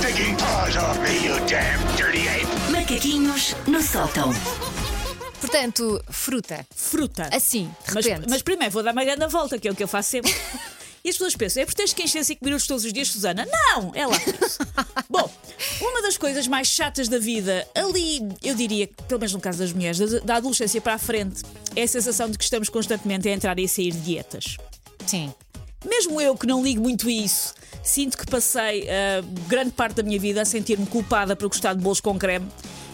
stinking paws off me, you damn dirty ape! Macaquinhos no sótão. Portanto, fruta. Fruta. Assim, de Mas, repente. mas primeiro vou dar uma grande volta, que é o que eu faço sempre. E as pessoas pensam, é por teres que encher 5 minutos todos os dias, Susana? Não! É lá. por isso. Bom, uma das coisas mais chatas da vida, ali, eu diria, pelo menos no caso das mulheres, da, da adolescência para a frente, é a sensação de que estamos constantemente a entrar e a sair de dietas. Sim. Mesmo eu que não ligo muito a isso, sinto que passei ah, grande parte da minha vida a sentir-me culpada por gostar de bolos com creme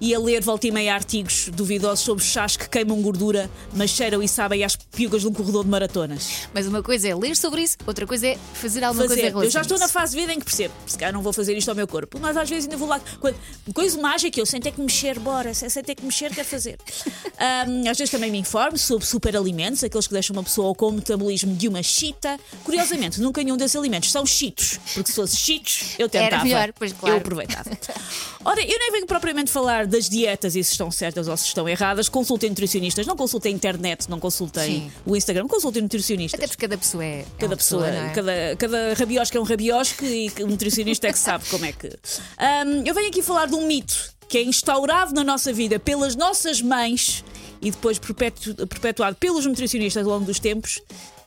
e a ler volta e meia artigos duvidosos sobre chás que queimam gordura, mas cheiram e sabem às piugas de um corredor de maratonas. Mas uma coisa é ler sobre isso, outra coisa é fazer alguma Fazer. coisa em Eu já estou na fase de vida em que percebo, se calhar não vou fazer isto ao meu corpo, mas às vezes ainda vou lá. Quando, coisa mágica, eu sem ter que mexer, bora, sem ter que mexer, quer fazer. Ahm, às vezes também me informo sobre superalimentos, aqueles que deixam uma pessoa com o metabolismo de uma chita. Curiosamente, nunca nenhum desses alimentos são chitos, porque se fosse chitos, eu tentava. melhor, pois claro. Eu aproveitava. Ora, eu nem venho propriamente falar das dietas e se estão certas ou se estão erradas. Consultem nutricionistas, não consultem a internet, não consultem Sim. o Instagram, consultem nutricionistas. Até porque cada pessoa é. é Cada uma pessoa, não é? cada, cada rabiosca é um rabiosque e o nutricionista é que sabe como é que. Ahm, eu venho aqui falar de um mito que é instaurado na nossa vida pelas nossas mães e depois perpetu- perpetuado pelos nutricionistas ao longo dos tempos,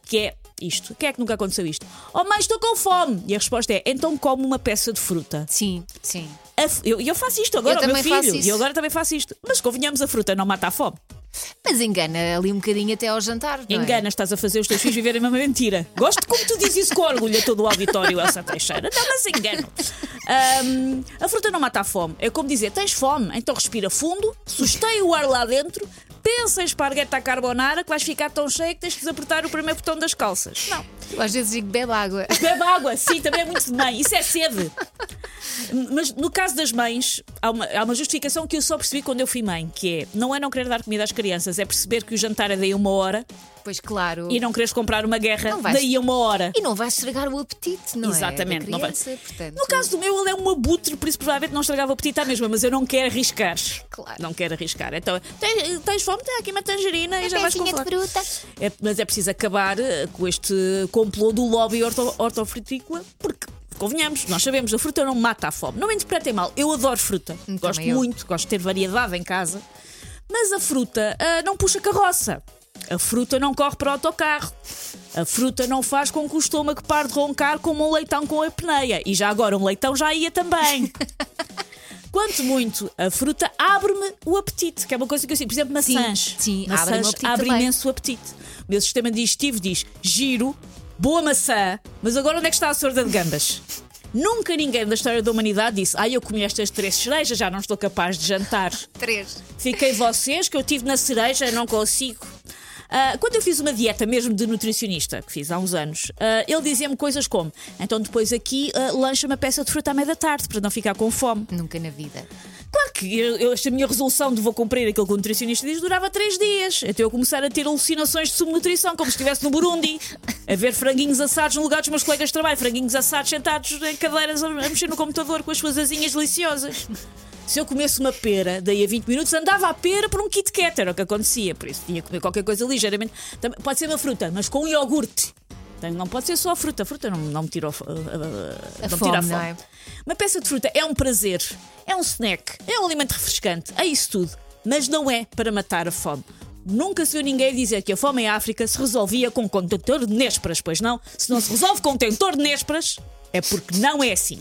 que é isto. Quem é que nunca aconteceu isto? Oh mãe, estou com fome! E a resposta é: então come uma peça de fruta. Sim, sim. F- Eu, eu faço isto agora Eu ao meu filho. E eu agora também faço isto. Mas convenhamos, a fruta não mata a fome. Mas engana ali um bocadinho até ao jantar. Não é? Engana, estás a fazer os teus filhos viverem uma mentira. Gosto como tu dizes isso com orgulho a todo o auditório, Elsa Teixeira. Não, mas engano. Ahm, a fruta não mata a fome. É como dizer: tens fome, então respira fundo, susteia o ar lá dentro, pensa em esparguete à carbonara que vais ficar tão cheia que tens de desapertar o primeiro botão das calças. Não. Eu às vezes digo bebe água. Bebe água, sim, também é muito de mãe. Isso é sede. Mas no caso das mães, há uma, há uma justificação que eu só percebi quando eu fui mãe, que é não é não querer dar comida às crianças, é perceber que o jantar é daí uma hora Pois claro. e não queres comprar uma guerra vais- daí a uma hora. E não vais estragar o apetite, não Exatamente, é? não Da vai. criança, portanto. No caso do meu, ele é um abutre, por isso provavelmente não estragava o apetite à mesma, mas eu não quero arriscar. Claro. Não quero arriscar. Então, tens, tens fome? Tem aqui uma tangerina e já vais com pecinha de fome. fruta. É, mas é preciso acabar eh, com este complô do lobby horto, hortofrutícola. Convenhamos, nós sabemos, a fruta não mata a fome. Não me interpretem mal, eu adoro fruta. Hum, gosto também eu. muito, gosto de ter variedade em casa. Mas a fruta ah, não puxa carroça. A fruta não corre para o autocarro. A fruta não faz com que o estômago pare de roncar como um leitão com a apneia. E já agora um leitão já ia também. Quanto muito, a fruta abre-me o apetite, que é uma coisa que eu sinto. Por exemplo, maçãs. sim, maçãs o apetite abre também. imenso o apetite. O meu sistema digestivo diz giro, boa maçã, mas agora onde é que está a sorda de gambas? Nunca ninguém da história da humanidade disse: Ah, eu comi estas três cerejas, já não estou capaz de jantar. Três. Fiquei vocês, que eu tive na cereja, não consigo. Ah, quando eu fiz uma dieta mesmo de nutricionista, que fiz há uns anos, ah, ele dizia-me coisas como: então depois aqui ah, lancha uma peça de fruta à meia da tarde para não ficar com fome. Nunca na vida. Que eu, esta minha resolução de vou cumprir aquilo que o nutricionista diz durava três dias, até eu começar a ter alucinações de subnutrição, como se estivesse no Burundi, a ver franguinhos assados no lugar dos meus colegas de trabalho, franguinhos assados sentados em cadeiras a, mexer no computador com as suas asinhas deliciosas. Se eu comesse uma pera, daí a 20 minutos andava a pera por um Kit Kat, era o que acontecia, por isso tinha que comer qualquer coisa ligeiramente. Pode ser uma fruta, mas com um iogurte. Não pode ser só a fruta, a fruta não, não me tira a, a- a- A não me fome, tira a fome. é? Uma peça de fruta é um prazer, é um snack, é um alimento refrescante, é isso tudo, mas não é para matar a fome. Nunca se viu ninguém dizer que a fome em África se resolvia com um contentor de nésperas, pois não? Se não se resolve com contentor de nésperas, é porque não é assim.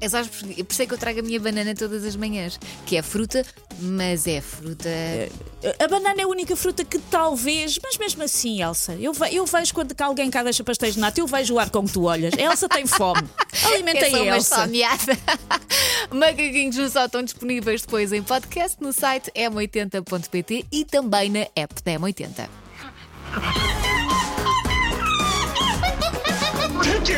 É sabes, por isso é que eu trago a minha banana todas as manhãs, que é fruta, mas é fruta. A banana é a única fruta que talvez, mas mesmo assim, Elsa, eu, ve- eu vejo quando alguém cá deixa pastéis de nata, eu vejo o ar com que tu olhas. Elsa tem fome. Alimenta é só a uma Elsa. salmeada. Macaquinhos no só estão disponíveis depois em podcast no site m80.pt e também na app da M80.